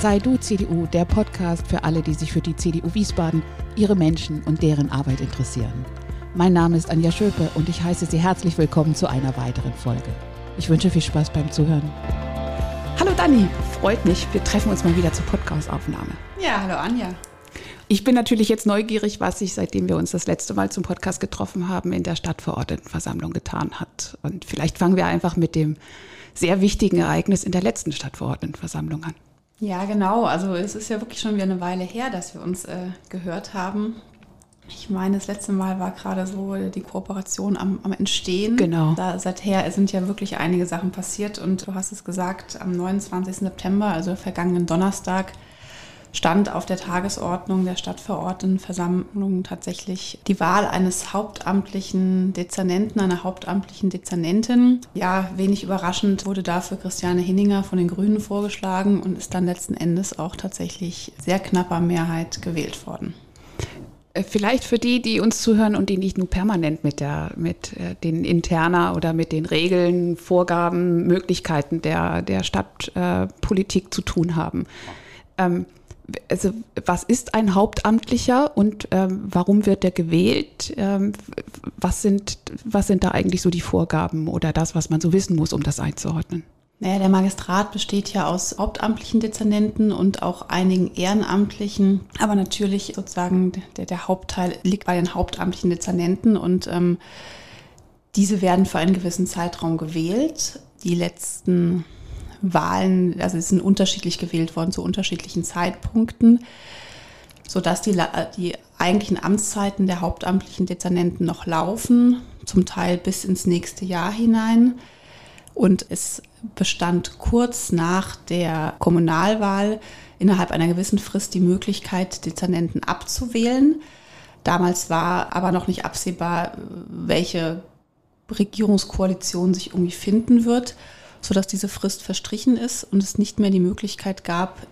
Sei du CDU, der Podcast für alle, die sich für die CDU Wiesbaden, ihre Menschen und deren Arbeit interessieren. Mein Name ist Anja Schöpe und ich heiße Sie herzlich willkommen zu einer weiteren Folge. Ich wünsche viel Spaß beim Zuhören. Hallo Dani, freut mich. Wir treffen uns mal wieder zur Podcast-Aufnahme. Ja, hallo Anja. Ich bin natürlich jetzt neugierig, was sich, seitdem wir uns das letzte Mal zum Podcast getroffen haben, in der Stadtverordnetenversammlung getan hat. Und vielleicht fangen wir einfach mit dem sehr wichtigen Ereignis in der letzten Stadtverordnetenversammlung an. Ja, genau. Also es ist ja wirklich schon wieder eine Weile her, dass wir uns äh, gehört haben. Ich meine, das letzte Mal war gerade so die Kooperation am, am Entstehen. Genau. Da, seither sind ja wirklich einige Sachen passiert und du hast es gesagt, am 29. September, also vergangenen Donnerstag, stand auf der Tagesordnung der Stadtverordnetenversammlung tatsächlich die Wahl eines hauptamtlichen Dezernenten, einer hauptamtlichen Dezernentin. Ja, wenig überraschend wurde dafür Christiane Hinninger von den Grünen vorgeschlagen und ist dann letzten Endes auch tatsächlich sehr knapper Mehrheit gewählt worden. Äh, vielleicht für die, die uns zuhören und die nicht nur permanent mit, der, mit äh, den Interna oder mit den Regeln, Vorgaben, Möglichkeiten der, der Stadtpolitik äh, zu tun haben. Ähm, also was ist ein Hauptamtlicher und ähm, warum wird er gewählt? Ähm, was, sind, was sind da eigentlich so die Vorgaben oder das, was man so wissen muss, um das einzuordnen? Naja, der Magistrat besteht ja aus hauptamtlichen Dezernenten und auch einigen Ehrenamtlichen. Aber natürlich sozusagen der, der Hauptteil liegt bei den hauptamtlichen Dezernenten und ähm, diese werden für einen gewissen Zeitraum gewählt. Die letzten Wahlen, also es sind unterschiedlich gewählt worden zu unterschiedlichen Zeitpunkten, sodass die, die eigentlichen Amtszeiten der hauptamtlichen Dezernenten noch laufen, zum Teil bis ins nächste Jahr hinein. Und es bestand kurz nach der Kommunalwahl innerhalb einer gewissen Frist die Möglichkeit, Dezernenten abzuwählen. Damals war aber noch nicht absehbar, welche Regierungskoalition sich irgendwie finden wird sodass diese Frist verstrichen ist und es nicht mehr die Möglichkeit gab,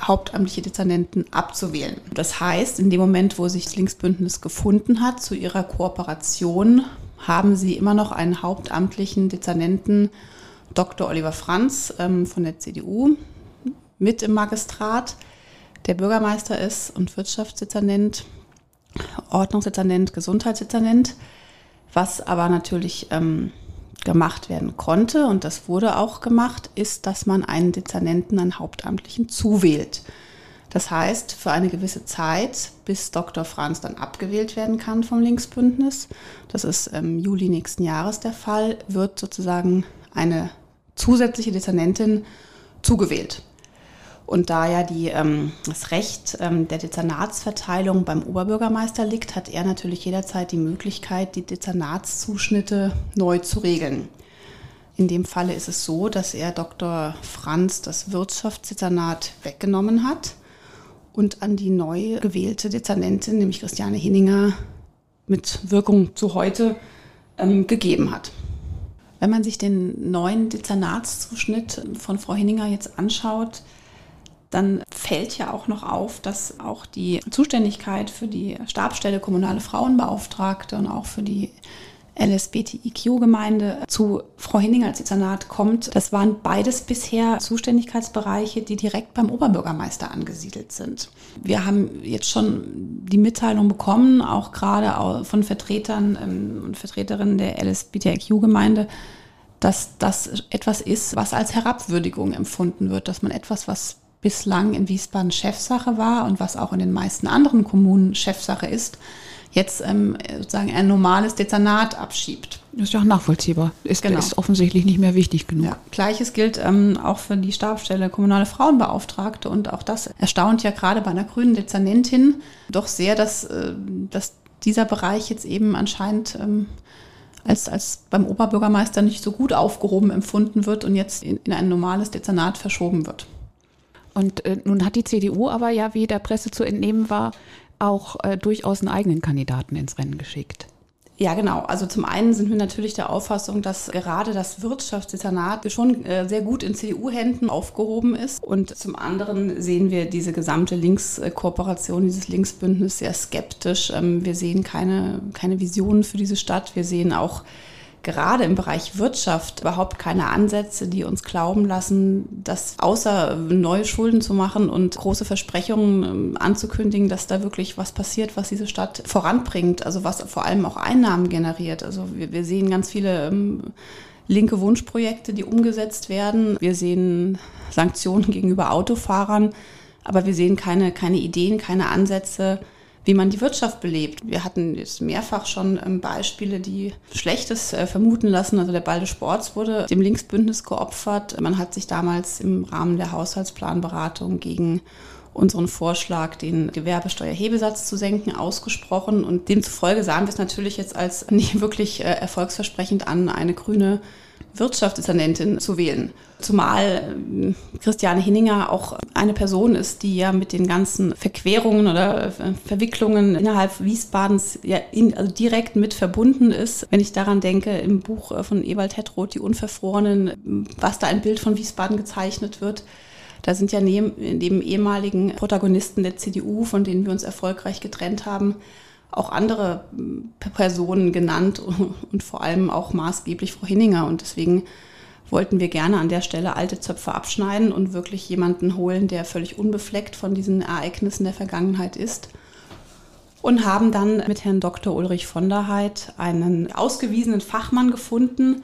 hauptamtliche Dezernenten abzuwählen. Das heißt, in dem Moment, wo sich das Linksbündnis gefunden hat zu ihrer Kooperation, haben sie immer noch einen hauptamtlichen Dezernenten, Dr. Oliver Franz ähm, von der CDU, mit im Magistrat, der Bürgermeister ist und Wirtschaftsdezernent, Ordnungsdezernent, Gesundheitsdezernent, was aber natürlich ähm, gemacht werden konnte, und das wurde auch gemacht, ist, dass man einen Dezernenten, einen Hauptamtlichen zuwählt. Das heißt, für eine gewisse Zeit, bis Dr. Franz dann abgewählt werden kann vom Linksbündnis, das ist im Juli nächsten Jahres der Fall, wird sozusagen eine zusätzliche Dezernentin zugewählt. Und da ja die, ähm, das Recht ähm, der Dezernatsverteilung beim Oberbürgermeister liegt, hat er natürlich jederzeit die Möglichkeit, die Dezernatszuschnitte neu zu regeln. In dem Falle ist es so, dass er Dr. Franz das Wirtschaftsdezernat weggenommen hat und an die neu gewählte Dezernentin, nämlich Christiane Hinninger, mit Wirkung zu heute ähm, gegeben hat. Wenn man sich den neuen Dezernatszuschnitt von Frau Hinninger jetzt anschaut, dann fällt ja auch noch auf, dass auch die Zuständigkeit für die Stabstelle Kommunale Frauenbeauftragte und auch für die LSBTIQ-Gemeinde zu Frau Hinning als Dezernat kommt. Das waren beides bisher Zuständigkeitsbereiche, die direkt beim Oberbürgermeister angesiedelt sind. Wir haben jetzt schon die Mitteilung bekommen, auch gerade von Vertretern ähm, und Vertreterinnen der LSBTIQ-Gemeinde, dass das etwas ist, was als Herabwürdigung empfunden wird, dass man etwas, was bislang in Wiesbaden Chefsache war und was auch in den meisten anderen Kommunen Chefsache ist, jetzt ähm, sozusagen ein normales Dezernat abschiebt. Das ist ja auch nachvollziehbar. Ist, genau. ist offensichtlich nicht mehr wichtig genug. Ja. Gleiches gilt ähm, auch für die Stabstelle kommunale Frauenbeauftragte und auch das erstaunt ja gerade bei einer grünen Dezernentin doch sehr, dass, äh, dass dieser Bereich jetzt eben anscheinend ähm, als, als beim Oberbürgermeister nicht so gut aufgehoben empfunden wird und jetzt in, in ein normales Dezernat verschoben wird. Und äh, nun hat die CDU aber ja, wie der Presse zu entnehmen war, auch äh, durchaus einen eigenen Kandidaten ins Rennen geschickt. Ja, genau. Also zum einen sind wir natürlich der Auffassung, dass gerade das Wirtschaftsdezernat schon äh, sehr gut in CDU-Händen aufgehoben ist. Und zum anderen sehen wir diese gesamte Linkskooperation, dieses Linksbündnis sehr skeptisch. Ähm, wir sehen keine, keine Visionen für diese Stadt. Wir sehen auch gerade im Bereich Wirtschaft überhaupt keine Ansätze, die uns glauben lassen, dass außer neue Schulden zu machen und große Versprechungen ähm, anzukündigen, dass da wirklich was passiert, was diese Stadt voranbringt, also was vor allem auch Einnahmen generiert. Also wir, wir sehen ganz viele ähm, linke Wunschprojekte, die umgesetzt werden. Wir sehen Sanktionen gegenüber Autofahrern, aber wir sehen keine, keine Ideen, keine Ansätze, wie man die Wirtschaft belebt. Wir hatten jetzt mehrfach schon ähm, Beispiele, die Schlechtes äh, vermuten lassen. Also der Ball des Sports wurde dem Linksbündnis geopfert. Man hat sich damals im Rahmen der Haushaltsplanberatung gegen unseren Vorschlag, den Gewerbesteuerhebesatz zu senken, ausgesprochen. Und demzufolge sahen wir es natürlich jetzt als nicht wirklich äh, erfolgsversprechend an, eine grüne Wirtschaftsdezernentin zu wählen. Zumal äh, Christiane Hinninger auch eine Person ist, die ja mit den ganzen Verquerungen oder äh, Verwicklungen innerhalb Wiesbadens ja in, also direkt mit verbunden ist. Wenn ich daran denke, im Buch äh, von Ewald Hedroth, Die Unverfrorenen, was da ein Bild von Wiesbaden gezeichnet wird, da sind ja neben, neben ehemaligen Protagonisten der CDU, von denen wir uns erfolgreich getrennt haben, auch andere Personen genannt und vor allem auch maßgeblich Frau Hinninger. Und deswegen wollten wir gerne an der Stelle alte Zöpfe abschneiden und wirklich jemanden holen, der völlig unbefleckt von diesen Ereignissen der Vergangenheit ist. Und haben dann mit Herrn Dr. Ulrich von der Heid einen ausgewiesenen Fachmann gefunden,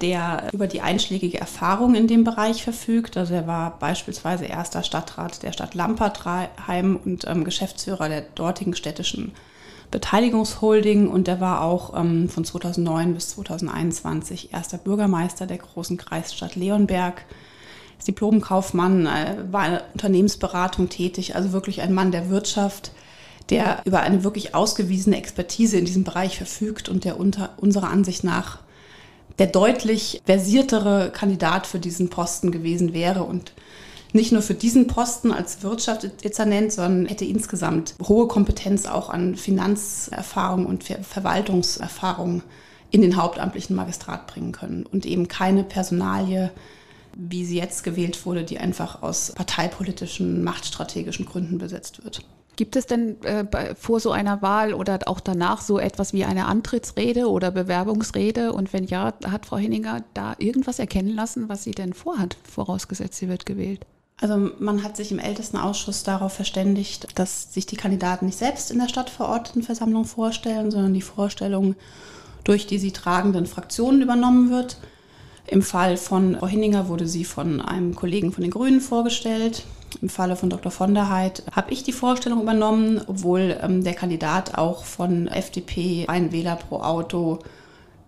der über die einschlägige Erfahrung in dem Bereich verfügt. Also er war beispielsweise erster Stadtrat der Stadt Lampertheim und ähm, Geschäftsführer der dortigen städtischen Beteiligungsholding und er war auch ähm, von 2009 bis 2021 erster Bürgermeister der großen Kreisstadt Leonberg. Ist Diplomkaufmann, äh, war in der Unternehmensberatung tätig, also wirklich ein Mann der Wirtschaft, der über eine wirklich ausgewiesene Expertise in diesem Bereich verfügt und der unter unserer Ansicht nach der deutlich versiertere Kandidat für diesen Posten gewesen wäre und nicht nur für diesen Posten als Wirtschaftsdezernent, sondern hätte insgesamt hohe Kompetenz auch an Finanzerfahrung und Ver Verwaltungserfahrung in den hauptamtlichen Magistrat bringen können und eben keine Personalie, wie sie jetzt gewählt wurde, die einfach aus parteipolitischen, machtstrategischen Gründen besetzt wird. Gibt es denn äh, vor so einer Wahl oder auch danach so etwas wie eine Antrittsrede oder Bewerbungsrede? Und wenn ja, hat Frau Henninger da irgendwas erkennen lassen, was sie denn vorhat, vorausgesetzt sie wird gewählt? Also man hat sich im Ältestenausschuss darauf verständigt, dass sich die Kandidaten nicht selbst in der Stadtverordnetenversammlung vorstellen, sondern die Vorstellung durch die sie tragenden Fraktionen übernommen wird. Im Fall von Frau Hinninger wurde sie von einem Kollegen von den Grünen vorgestellt. Im Falle von Dr. von der Heid habe ich die Vorstellung übernommen, obwohl ähm, der Kandidat auch von FDP, ein Wähler pro Auto,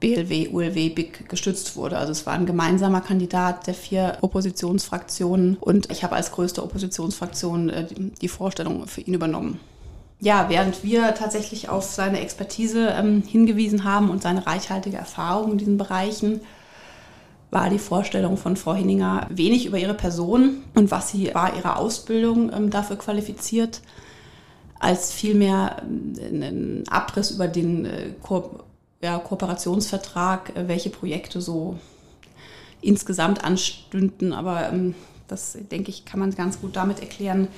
BLW, ULW, BIC gestützt wurde. Also es war ein gemeinsamer Kandidat der vier Oppositionsfraktionen und ich habe als größte Oppositionsfraktion äh, die Vorstellung für ihn übernommen. Ja, während wir tatsächlich auf seine Expertise ähm, hingewiesen haben und seine reichhaltige Erfahrung in diesen Bereichen, war die Vorstellung von Frau Hinninger wenig über ihre Person und was sie war ihre Ausbildung ähm, dafür qualifiziert, als vielmehr äh, ein Abriss über den äh, Ko ja, Kooperationsvertrag, äh, welche Projekte so insgesamt anstünden. Aber ähm, das, denke ich, kann man ganz gut damit erklären,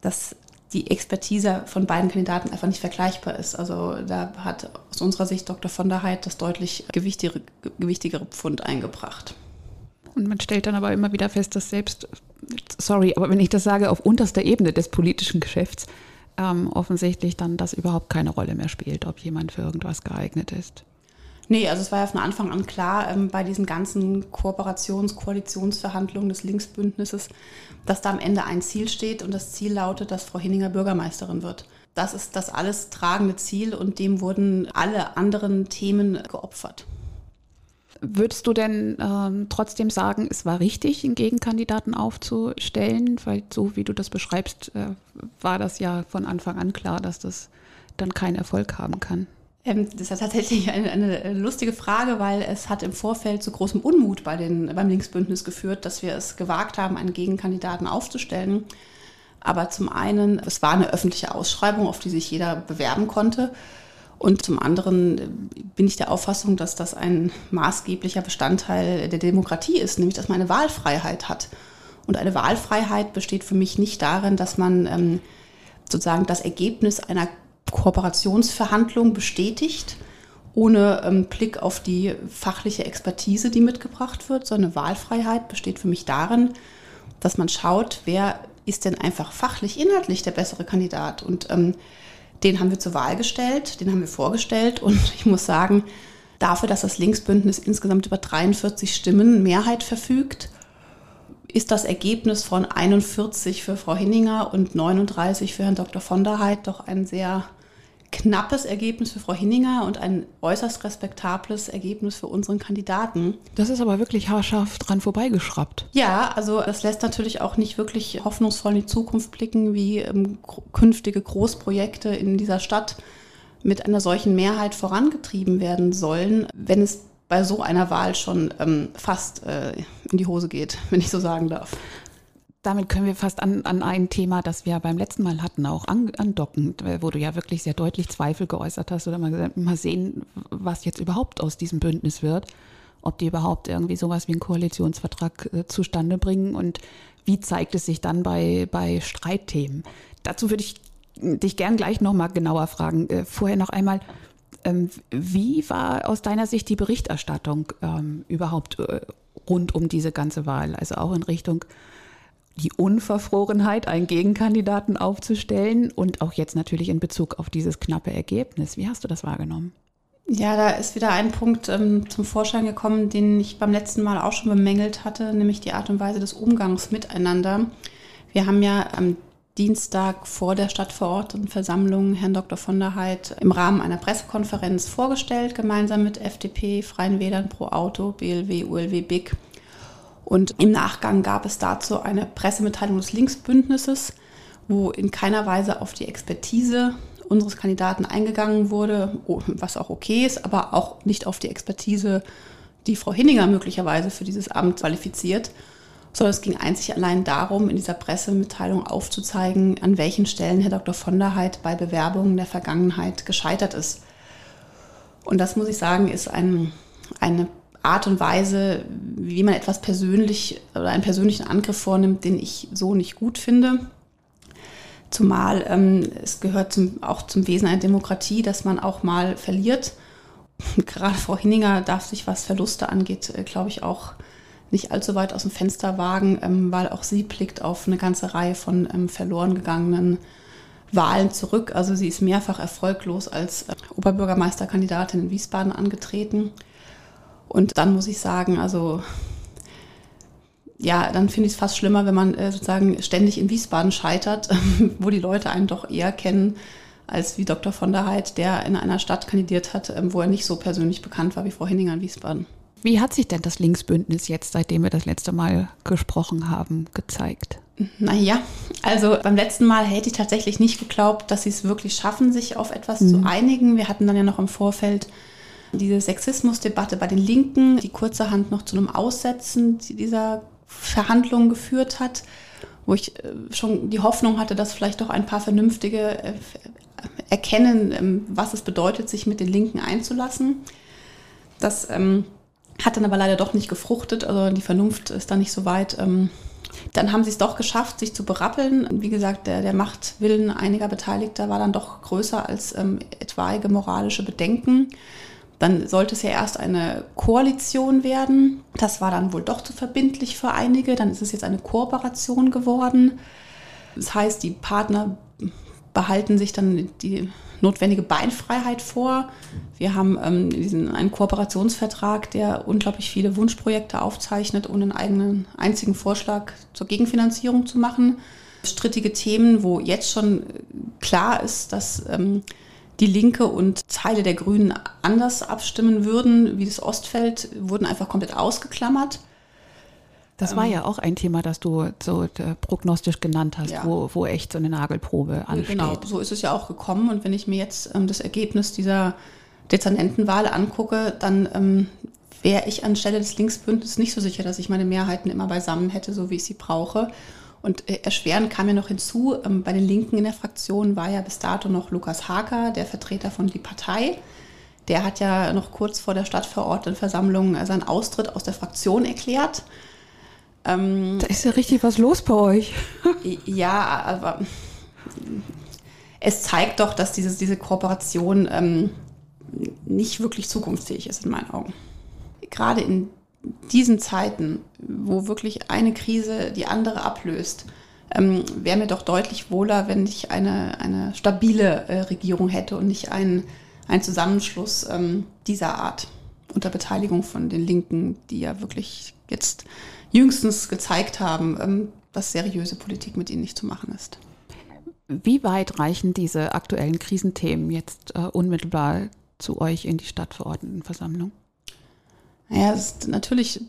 dass die Expertise von beiden Kandidaten einfach nicht vergleichbar ist. Also da hat aus unserer Sicht Dr. von der Heid das deutlich gewichtigere, gewichtigere Pfund eingebracht. Und man stellt dann aber immer wieder fest, dass selbst, sorry, aber wenn ich das sage, auf unterster Ebene des politischen Geschäfts ähm, offensichtlich dann das überhaupt keine Rolle mehr spielt, ob jemand für irgendwas geeignet ist. Nee, also es war ja von Anfang an klar ähm, bei diesen ganzen Kooperations-, Koalitionsverhandlungen des Linksbündnisses, dass da am Ende ein Ziel steht und das Ziel lautet, dass Frau Hinninger Bürgermeisterin wird. Das ist das alles tragende Ziel und dem wurden alle anderen Themen geopfert. Würdest du denn ähm, trotzdem sagen, es war richtig, einen Gegenkandidaten aufzustellen? Weil so wie du das beschreibst, äh, war das ja von Anfang an klar, dass das dann keinen Erfolg haben kann. Ähm, das ist tatsächlich eine, eine, lustige Frage, weil es hat im Vorfeld zu großem Unmut bei den, beim Linksbündnis geführt, dass wir es gewagt haben, einen Gegenkandidaten aufzustellen. Aber zum einen, es war eine öffentliche Ausschreibung, auf die sich jeder bewerben konnte. Und zum anderen äh, bin ich der Auffassung, dass das ein maßgeblicher Bestandteil der Demokratie ist, nämlich dass man eine Wahlfreiheit hat. Und eine Wahlfreiheit besteht für mich nicht darin, dass man ähm, sozusagen das Ergebnis einer Kooperationsverhandlung bestätigt ohne ähm, Blick auf die fachliche Expertise, die mitgebracht wird. So eine Wahlfreiheit besteht für mich darin, dass man schaut, wer ist denn einfach fachlich, inhaltlich der bessere Kandidat. Und ähm, den haben wir zur Wahl gestellt, den haben wir vorgestellt. Und ich muss sagen, dafür, dass das Linksbündnis insgesamt über 43 Stimmen Mehrheit verfügt, ist das Ergebnis von 41 für Frau Hinninger und 39 für Herrn Dr. von der Heid doch ein sehr knappes Ergebnis für Frau Hinninger und ein äußerst respektables Ergebnis für unseren Kandidaten. Das ist aber wirklich haarscharf dran vorbeigeschraubt. Ja, also das lässt natürlich auch nicht wirklich hoffnungsvoll in die Zukunft blicken, wie ähm, künftige Großprojekte in dieser Stadt mit einer solchen Mehrheit vorangetrieben werden sollen, wenn es bei so einer Wahl schon ähm, fast äh, in die Hose geht, wenn ich so sagen darf damit können wir fast an, an ein Thema, das wir beim letzten Mal hatten, auch an, andocken, wo du ja wirklich sehr deutlich Zweifel geäußert hast oder mal, gesagt, mal sehen, was jetzt überhaupt aus diesem Bündnis wird, ob die überhaupt irgendwie sowas wie einen Koalitionsvertrag äh, zustande bringen und wie zeigt es sich dann bei, bei Streitthemen. Dazu würde ich dich gern gleich nochmal genauer fragen. Äh, vorher noch einmal, ähm, wie war aus deiner Sicht die Berichterstattung ähm, überhaupt äh, rund um diese ganze Wahl? Also auch in Richtung die Unverfrorenheit, einen Gegenkandidaten aufzustellen und auch jetzt natürlich in Bezug auf dieses knappe Ergebnis. Wie hast du das wahrgenommen? Ja, da ist wieder ein Punkt ähm, zum Vorschein gekommen, den ich beim letzten Mal auch schon bemängelt hatte, nämlich die Art und Weise des Umgangs miteinander. Wir haben ja am Dienstag vor der Stadtverordnetenversammlung Herrn Dr. von der Heid im Rahmen einer Pressekonferenz vorgestellt, gemeinsam mit FDP, Freien Wählern pro Auto, BLW, ULW, BIG und im Nachgang gab es dazu eine Pressemitteilung des Linksbündnisses, wo in keiner Weise auf die Expertise unseres Kandidaten eingegangen wurde, was auch okay ist, aber auch nicht auf die Expertise, die Frau Hinninger möglicherweise für dieses Amt qualifiziert, sondern es ging einzig allein darum, in dieser Pressemitteilung aufzuzeigen, an welchen Stellen Herr Dr. von der Heid bei Bewerbungen der Vergangenheit gescheitert ist. Und das muss ich sagen, ist ein, eine Art und Weise, wie man etwas persönlich oder einen persönlichen Angriff vornimmt, den ich so nicht gut finde. Zumal ähm, es gehört zum, auch zum Wesen einer Demokratie, dass man auch mal verliert. Gerade Frau Hinninger darf sich, was Verluste angeht, äh, glaube ich, auch nicht allzu weit aus dem Fenster wagen, ähm, weil auch sie blickt auf eine ganze Reihe von ähm, verloren gegangenen Wahlen zurück. Also sie ist mehrfach erfolglos als äh, Oberbürgermeisterkandidatin in Wiesbaden angetreten. Und dann muss ich sagen, also ja, dann finde ich es fast schlimmer, wenn man äh, sozusagen ständig in Wiesbaden scheitert, wo die Leute einen doch eher kennen als wie Dr. von der Heid, der in einer Stadt kandidiert hat, ähm, wo er nicht so persönlich bekannt war wie Frau Henninger in Wiesbaden. Wie hat sich denn das Linksbündnis jetzt, seitdem wir das letzte Mal gesprochen haben, gezeigt? Naja, also beim letzten Mal hätte ich tatsächlich nicht geglaubt, dass sie es wirklich schaffen, sich auf etwas mhm. zu einigen. Wir hatten dann ja noch im Vorfeld diese Sexismusdebatte bei den Linken, die kurzerhand noch zu einem Aussetzen dieser Verhandlungen geführt hat, wo ich äh, schon die Hoffnung hatte, dass vielleicht doch ein paar Vernünftige äh, erkennen, ähm, was es bedeutet, sich mit den Linken einzulassen. Das ähm, hat dann aber leider doch nicht gefruchtet, also die Vernunft ist da nicht so weit. Ähm, dann haben sie es doch geschafft, sich zu berappeln. Wie gesagt, der, der Machtwillen einiger Beteiligter war dann doch größer als ähm, etwaige moralische Bedenken. Dann sollte es ja erst eine Koalition werden. Das war dann wohl doch zu verbindlich für einige. Dann ist es jetzt eine Kooperation geworden. Das heißt, die Partner behalten sich dann die notwendige Beinfreiheit vor. Wir haben ähm, diesen, einen Kooperationsvertrag, der unglaublich viele Wunschprojekte aufzeichnet, ohne einen eigenen einzigen Vorschlag zur Gegenfinanzierung zu machen. Strittige Themen, wo jetzt schon klar ist, dass ähm, die Linke und Teile der Grünen anders abstimmen würden, wie das Ostfeld, wurden einfach komplett ausgeklammert. Das war ähm, ja auch ein Thema, das du so äh, prognostisch genannt hast, ja. wo, wo echt so eine Nagelprobe ansteht. Genau, so ist es ja auch gekommen. Und wenn ich mir jetzt ähm, das Ergebnis dieser Dezernentenwahl angucke, dann ähm, wäre ich anstelle des Linksbündnisses nicht so sicher, dass ich meine Mehrheiten immer beisammen hätte, so wie ich sie brauche. Und äh, erschwerend kam ja noch hinzu, ähm, bei den Linken in der Fraktion war ja bis dato noch Lukas Haker, der Vertreter von Die Partei. Der hat ja noch kurz vor der Stadtverordnetenversammlung äh, seinen Austritt aus der Fraktion erklärt. Ähm, da ist ja richtig was los bei euch. ja, aber es zeigt doch, dass diese, diese Kooperation ähm, nicht wirklich zukunftsfähig ist in meinen Augen. Gerade in diesen Zeiten, wo wirklich eine Krise die andere ablöst, ähm, wäre mir doch deutlich wohler, wenn ich eine, eine stabile äh, Regierung hätte und nicht einen, einen Zusammenschluss ähm, dieser Art unter Beteiligung von den Linken, die ja wirklich jetzt jüngstens gezeigt haben, ähm, dass seriöse Politik mit ihnen nicht zu machen ist. Wie weit reichen diese aktuellen Krisenthemen jetzt äh, unmittelbar zu euch in die Stadtverordnetenversammlung? Naja, ist, natürlich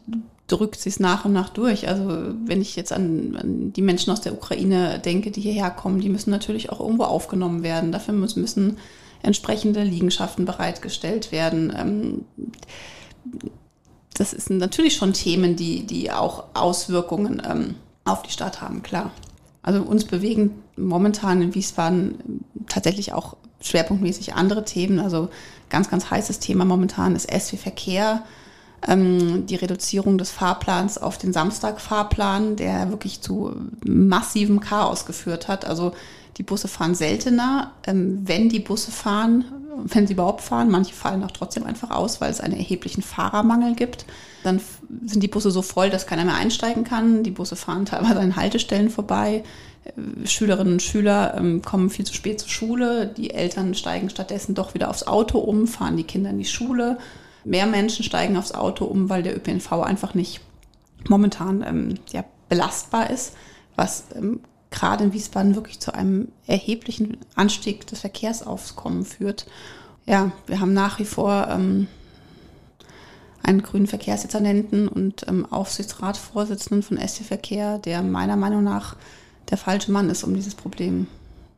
drückt sie es nach und nach durch. Also wenn ich jetzt an, an, die Menschen aus der Ukraine denke, die hierher kommen, die müssen natürlich auch irgendwo aufgenommen werden. Dafür müssen, müssen entsprechende Liegenschaften bereitgestellt werden. Ähm, das sind natürlich schon Themen, die, die auch Auswirkungen ähm, auf die Stadt haben, klar. Also uns bewegen momentan in Wiesbaden tatsächlich auch schwerpunktmäßig andere Themen. Also ganz, ganz heißes Thema momentan ist SW Verkehr ähm, die Reduzierung des Fahrplans auf den Samstagfahrplan, der wirklich zu massivem Chaos geführt hat. Also die Busse fahren seltener. Ähm, wenn die Busse fahren, wenn sie überhaupt fahren, manche fallen auch trotzdem einfach aus, weil es einen erheblichen Fahrermangel gibt. Dann sind die Busse so voll, dass keiner mehr einsteigen kann. Die Busse fahren teilweise an Haltestellen vorbei. Äh, Schülerinnen und Schüler ähm, kommen viel zu spät zur Schule. Die Eltern steigen stattdessen doch wieder aufs Auto um, fahren die Kinder in die Schule. Mehr Menschen steigen aufs Auto um, weil der ÖPNV einfach nicht momentan ähm, ja, belastbar ist, was ähm, gerade in Wiesbaden wirklich zu einem erheblichen Anstieg des Verkehrsaufkommens führt. Ja, wir haben nach wie vor ähm, einen grünen Verkehrsdezernenten und ähm, Aufsichtsratsvorsitzenden von SC Verkehr, der meiner Meinung nach der falsche Mann ist, um dieses Problem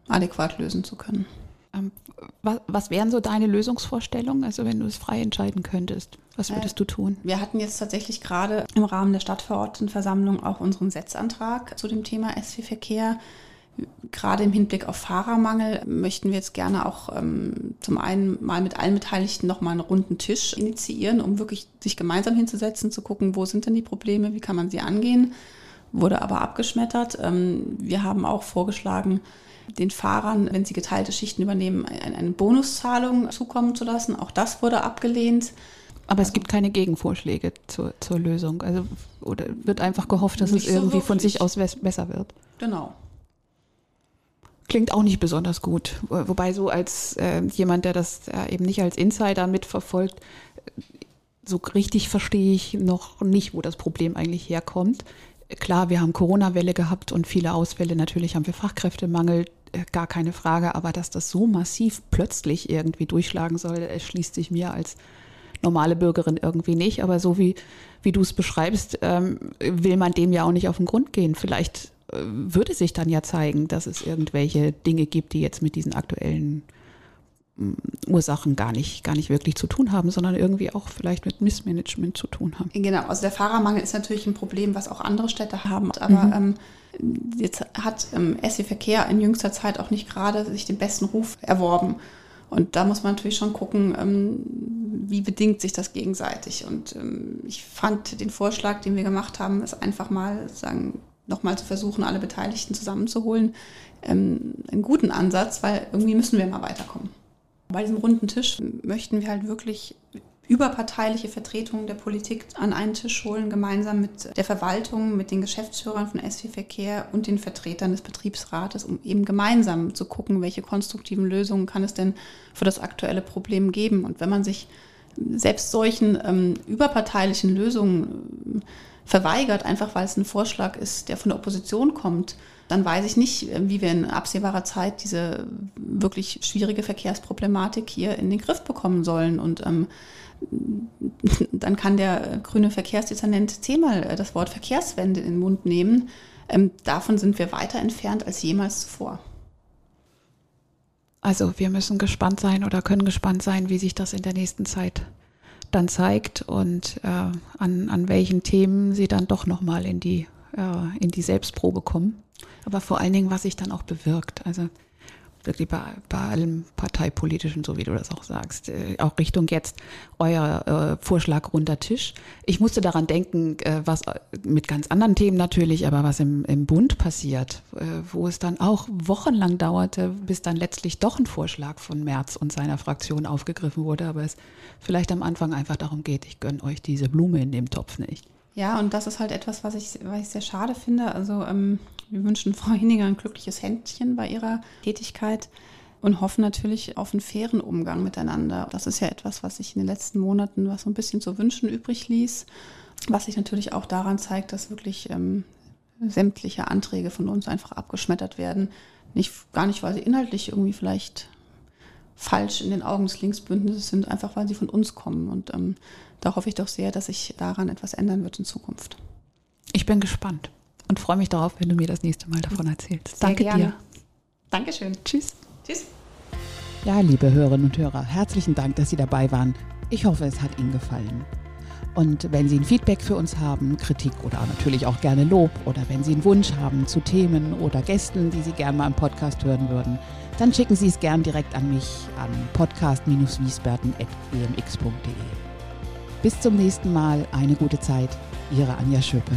adäquat lösen zu können. Ähm, was, wären so deine Lösungsvorstellungen, also wenn du es frei entscheiden könntest? Was würdest äh, du tun? Wir hatten jetzt tatsächlich gerade im Rahmen der Stadtverordnetenversammlung auch unseren Setzantrag zu dem Thema SW-Verkehr. Gerade im Hinblick auf Fahrermangel möchten wir jetzt gerne auch ähm, zum einen mal mit allen Beteiligten nochmal einen runden Tisch initiieren, um wirklich sich gemeinsam hinzusetzen, zu gucken, wo sind denn die Probleme, wie kann man sie angehen. Wurde aber abgeschmettert. Ähm, wir haben auch vorgeschlagen, den Fahrern, wenn sie geteilte Schichten übernehmen, eine Bonuszahlung zukommen zu lassen. Auch das wurde abgelehnt. Aber es gibt keine Gegenvorschläge zur, zur Lösung. Also oder wird einfach gehofft, dass nicht es irgendwie so von sich aus besser wird. Genau. Klingt auch nicht besonders gut. Wobei so als äh, jemand, der das äh, eben nicht als Insider mitverfolgt, so richtig verstehe ich noch nicht, wo das Problem eigentlich herkommt. Klar, wir haben Corona-Welle gehabt und viele Ausfälle. Natürlich haben wir Fachkräftemangel. Äh, gar keine Frage, aber dass das so massiv plötzlich irgendwie durchschlagen soll, erschließt sich mir als normale Bürgerin irgendwie nicht. Aber so wie, wie du es beschreibst, ähm, will man dem ja auch nicht auf den Grund gehen. Vielleicht äh, würde sich dann ja zeigen, dass es irgendwelche Dinge gibt, die jetzt mit diesen aktuellen Ursachen gar nicht, gar nicht wirklich zu tun haben, sondern irgendwie auch vielleicht mit Missmanagement zu tun haben. Genau, also der Fahrermangel ist natürlich ein Problem, was auch andere Städte haben. Aber mhm. ähm, jetzt hat ähm, SE Verkehr in jüngster Zeit auch nicht gerade sich den besten Ruf erworben. Und da muss man natürlich schon gucken, ähm, wie bedingt sich das gegenseitig. Und ähm, ich fand den Vorschlag, den wir gemacht haben, ist einfach mal sagen, nochmal zu versuchen, alle Beteiligten zusammenzuholen, ähm, einen guten Ansatz, weil irgendwie müssen wir mal weiterkommen. Bei diesem runden Tisch möchten wir halt wirklich überparteiliche Vertretungen der Politik an einen Tisch holen, gemeinsam mit der Verwaltung, mit den Geschäftsführern von SW Verkehr und den Vertretern des Betriebsrates, um eben gemeinsam zu gucken, welche konstruktiven Lösungen kann es denn für das aktuelle Problem geben. Und wenn man sich selbst solchen ähm, überparteilichen Lösungen verweigert, einfach weil es ein Vorschlag ist, der von der Opposition kommt, dann weiß ich nicht, wie wir in absehbarer Zeit diese wirklich schwierige Verkehrsproblematik hier in den Griff bekommen sollen. Und ähm, dann kann der grüne Verkehrsdezernent zehnmal äh, das Wort Verkehrswende in den Mund nehmen. Ähm, davon sind wir weiter entfernt als jemals zuvor. Also wir müssen gespannt sein oder können gespannt sein, wie sich das in der nächsten Zeit dann zeigt und äh, an, an welchen Themen sie dann doch nochmal in die, äh, in die Selbstprobe kommen. Aber vor allen Dingen, was sich dann auch bewirkt. Also wirklich bei, bei allem Parteipolitischen, so wie du das auch sagst, äh, auch Richtung jetzt euer äh, Vorschlag runter Tisch. Ich musste daran denken, äh, was äh, mit ganz anderen Themen natürlich, aber was im, im Bund passiert, äh, wo es dann auch wochenlang dauerte, bis dann letztlich doch ein Vorschlag von Merz und seiner Fraktion aufgegriffen wurde, aber es vielleicht am Anfang einfach darum geht, ich gönne euch diese Blume in dem Topf nicht. Ja, und das ist halt etwas, was ich, was ich sehr schade finde. Also ähm, wir wünschen Frau Hinninger ein glückliches Händchen bei ihrer Tätigkeit und hoffen natürlich auf einen fairen Umgang miteinander. Das ist ja etwas, was sich in den letzten Monaten was so ein bisschen zu wünschen übrig ließ, was sich natürlich auch daran zeigt, dass wirklich ähm, sämtliche Anträge von uns einfach abgeschmettert werden. Nicht, gar nicht, weil sie inhaltlich irgendwie vielleicht falsch in den Augen des Linksbündnisses sind, einfach weil sie von uns kommen. Und ähm, da hoffe ich doch sehr, dass sich daran etwas ändern wird in Zukunft. Ich bin gespannt und freue mich darauf, wenn du mir das nächste Mal davon erzählst. Sehr Danke gerne. dir. Dankeschön. Tschüss. Tschüss. Ja, liebe Hörerinnen und Hörer, herzlichen Dank, dass Sie dabei waren. Ich hoffe, es hat Ihnen gefallen. Und wenn Sie ein Feedback für uns haben, Kritik oder natürlich auch gerne Lob oder wenn Sie einen Wunsch haben zu Themen oder Gästen, die Sie gerne mal im Podcast hören würden, dann schicken Sie es gern direkt an mich an podcast-wiesberten.gmx.de. Bis zum nächsten Mal, eine gute Zeit, Ihre Anja Schöpe.